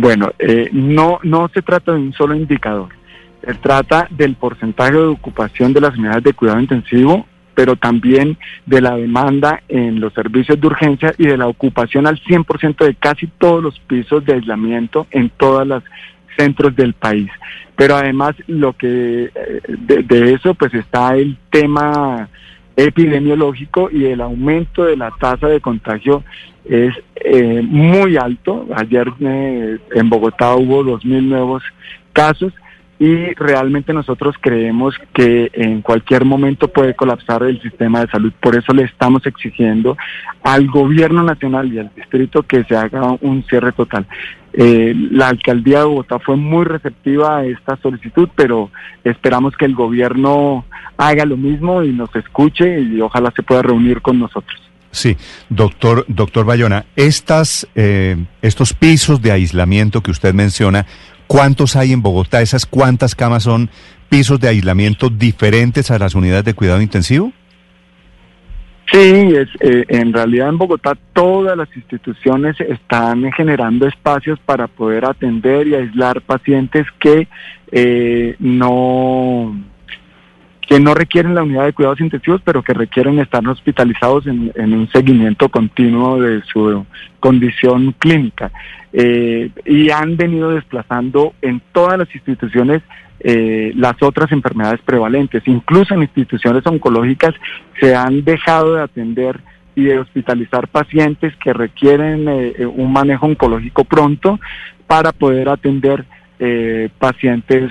Bueno, eh, no, no se trata de un solo indicador. Se trata del porcentaje de ocupación de las unidades de cuidado intensivo, pero también de la demanda en los servicios de urgencia y de la ocupación al 100% de casi todos los pisos de aislamiento en todos los centros del país. Pero además lo que eh, de, eso pues está el tema epidemiológico y el aumento de la tasa de contagio es eh, muy alto. Ayer eh, en Bogotá hubo 2.000 nuevos casos y realmente nosotros creemos que en cualquier momento puede colapsar el sistema de salud. Por eso le estamos exigiendo al gobierno nacional y al distrito que se haga un cierre total. Eh, la alcaldía de Bogotá fue muy receptiva a esta solicitud, pero esperamos que el gobierno haga lo mismo y nos escuche y ojalá se pueda reunir con nosotros. Sí, doctor, doctor Bayona, estas, eh, estos pisos de aislamiento que usted menciona, ¿cuántos hay en Bogotá? ¿Esas cuántas camas son pisos de aislamiento diferentes a las unidades de cuidado intensivo? Sí, es, eh, en realidad en Bogotá todas las instituciones están generando espacios para poder atender y aislar pacientes que eh, no que no requieren la unidad de cuidados intensivos, pero que requieren estar hospitalizados en, un seguimiento continuo de su condición clínica. Eh, y han venido desplazando en todas las instituciones eh, las otras enfermedades prevalentes. Incluso en instituciones oncológicas se han dejado de atender y de hospitalizar pacientes que requieren eh, un manejo oncológico pronto para poder atender pacientes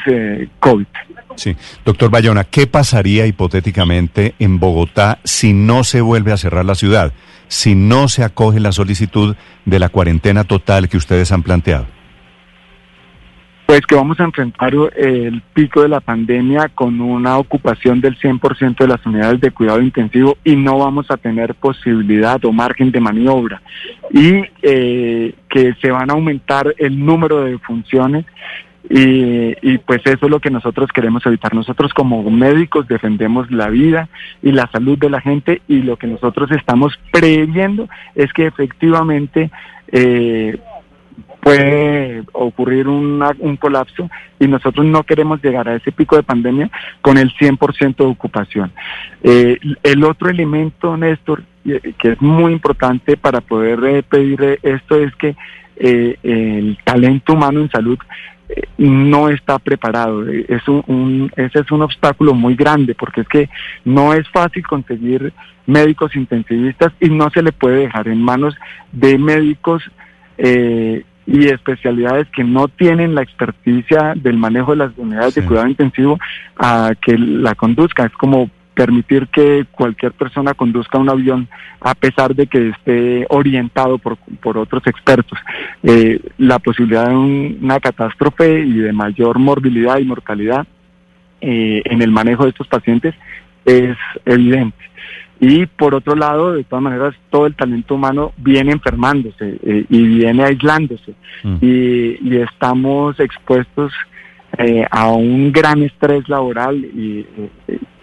COVID. Sí. Doctor Bayona, ¿qué pasaría hipotéticamente en Bogotá si no se vuelve a cerrar la ciudad, si no se acoge la solicitud de la cuarentena total que ustedes han planteado? Pues que vamos a enfrentar el pico de la pandemia con una ocupación del 100% de las unidades de cuidado intensivo y no vamos a tener posibilidad o margen de maniobra. Y eh, que se van a aumentar el número de funciones y, pues eso es lo que nosotros queremos evitar. Nosotros como médicos defendemos la vida y la salud de la gente y lo que nosotros estamos previendo es que efectivamente eh, puede ocurrir un colapso y nosotros no queremos llegar a ese pico de pandemia con el 100% de ocupación. Eh, el otro elemento, Néstor, que es muy importante para poder eh, pedir esto es que el talento humano en salud no está preparado. Es un, ese es un obstáculo muy grande porque es que no es fácil conseguir médicos intensivistas y no se le puede dejar en manos de médicos eh, y especialidades que no tienen la experticia del manejo de las unidades de cuidado intensivo a que la conduzca. Es como permitir que cualquier persona conduzca un avión a pesar de que esté orientado por, por otros expertos. Eh, la posibilidad de una catástrofe y de mayor morbilidad y mortalidad eh, en el manejo de estos pacientes es evidente. Y por otro lado, de todas maneras, todo el talento humano viene enfermándose eh, y viene aislándose mm. y, y, estamos expuestos a un gran estrés laboral y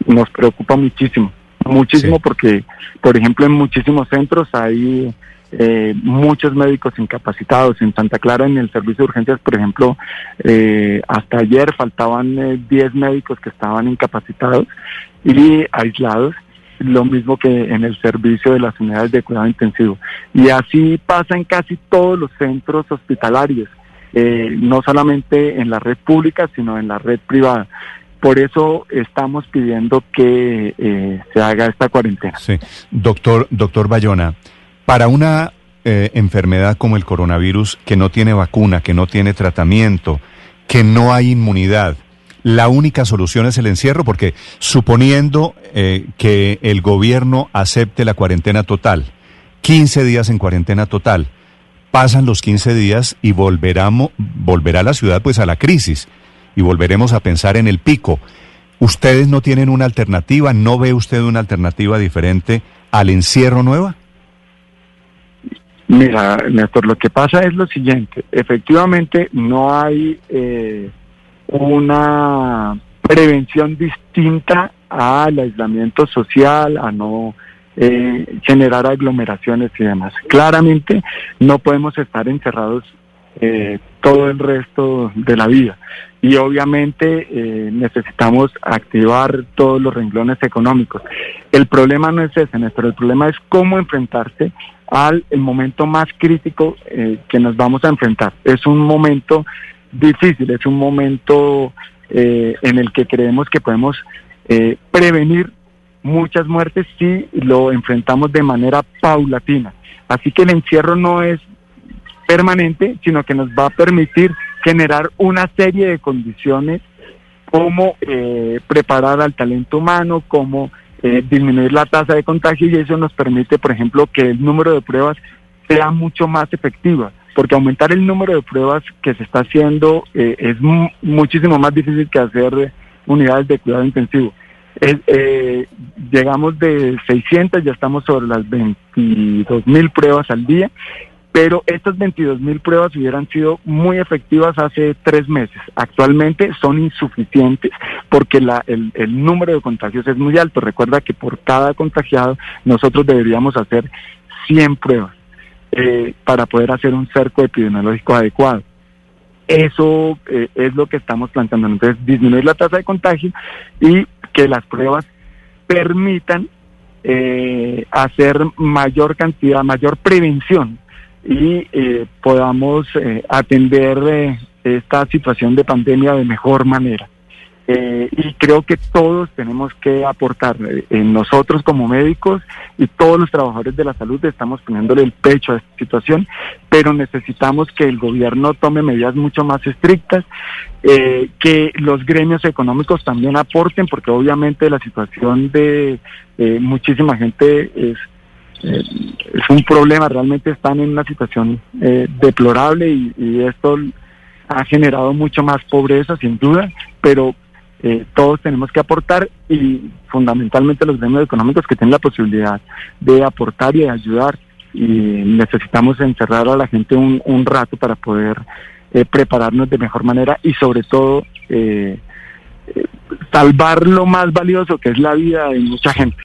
nos preocupa muchísimo, muchísimo porque, por ejemplo, en muchísimos centros hay eh, muchos médicos incapacitados. En Santa Clara, en el servicio de urgencias, por ejemplo, eh, hasta ayer faltaban 10 eh, médicos que estaban incapacitados y aislados lo mismo que en el servicio de las unidades de cuidado intensivo. Y así pasa en casi todos los centros hospitalarios, no solamente en la red pública, sino en la red privada. Por eso estamos pidiendo que eh, se haga esta cuarentena. Sí, doctor, doctor Bayona, para una eh, enfermedad como el coronavirus que no tiene vacuna, que no tiene tratamiento, que no hay inmunidad, la única solución es el encierro, porque suponiendo eh, que el gobierno acepte la cuarentena total, 15 días en cuarentena total, pasan los 15 días y volverá, volverá la ciudad pues a la crisis y volveremos a pensar en el pico. ¿Ustedes no tienen una alternativa? ¿No ve usted una alternativa diferente al encierro nueva? Mira, Néstor, lo que pasa es lo siguiente. Efectivamente, no hay eh, una prevención distinta al aislamiento social, a no eh, generar aglomeraciones y demás. Claramente, no podemos estar encerrados eh, todo el resto de la vida. Y obviamente eh, necesitamos activar todos los renglones económicos. El problema no es ese, Néstor, el problema es cómo enfrentarse al momento más crítico eh, que nos vamos a enfrentar. Es un momento difícil, es un momento eh, en el que creemos que podemos eh, prevenir muchas muertes si lo enfrentamos de manera paulatina. Así que el encierro no es permanente, sino que nos va a permitir generar una serie de condiciones como eh, preparar al talento humano, como eh, disminuir la tasa de contagio y eso nos permite, por ejemplo, que el número de pruebas sea mucho más efectiva, porque aumentar el número de pruebas que se está haciendo eh, es muchísimo más difícil que hacer unidades de cuidado intensivo. llegamos de 600, ya estamos sobre las 22 mil pruebas al día pero estas 22 mil pruebas hubieran sido muy efectivas hace tres meses. Actualmente son insuficientes porque la, el, número de contagios es muy alto. Recuerda que por cada contagiado nosotros deberíamos hacer 100 pruebas eh, para poder hacer un cerco epidemiológico adecuado. Eso eh, es lo que estamos planteando. Entonces, disminuir la tasa de contagio y que las pruebas permitan eh, hacer mayor cantidad, mayor prevención y eh, podamos eh, atender esta situación de pandemia de mejor manera. Y creo que todos tenemos que aportar, nosotros como médicos y todos los trabajadores de la salud estamos poniéndole el pecho a esta situación, pero necesitamos que el gobierno tome medidas mucho más estrictas, que los gremios económicos también aporten, porque obviamente la situación de muchísima gente es eh, es un problema, realmente están en una situación eh, deplorable y, esto ha generado mucho más pobreza, sin duda, pero eh, todos tenemos que aportar y fundamentalmente los gremios económicos que tienen la posibilidad de aportar y de ayudar y necesitamos encerrar a la gente un, un rato para poder prepararnos de mejor manera y sobre todo salvar lo más valioso que es la vida de mucha gente.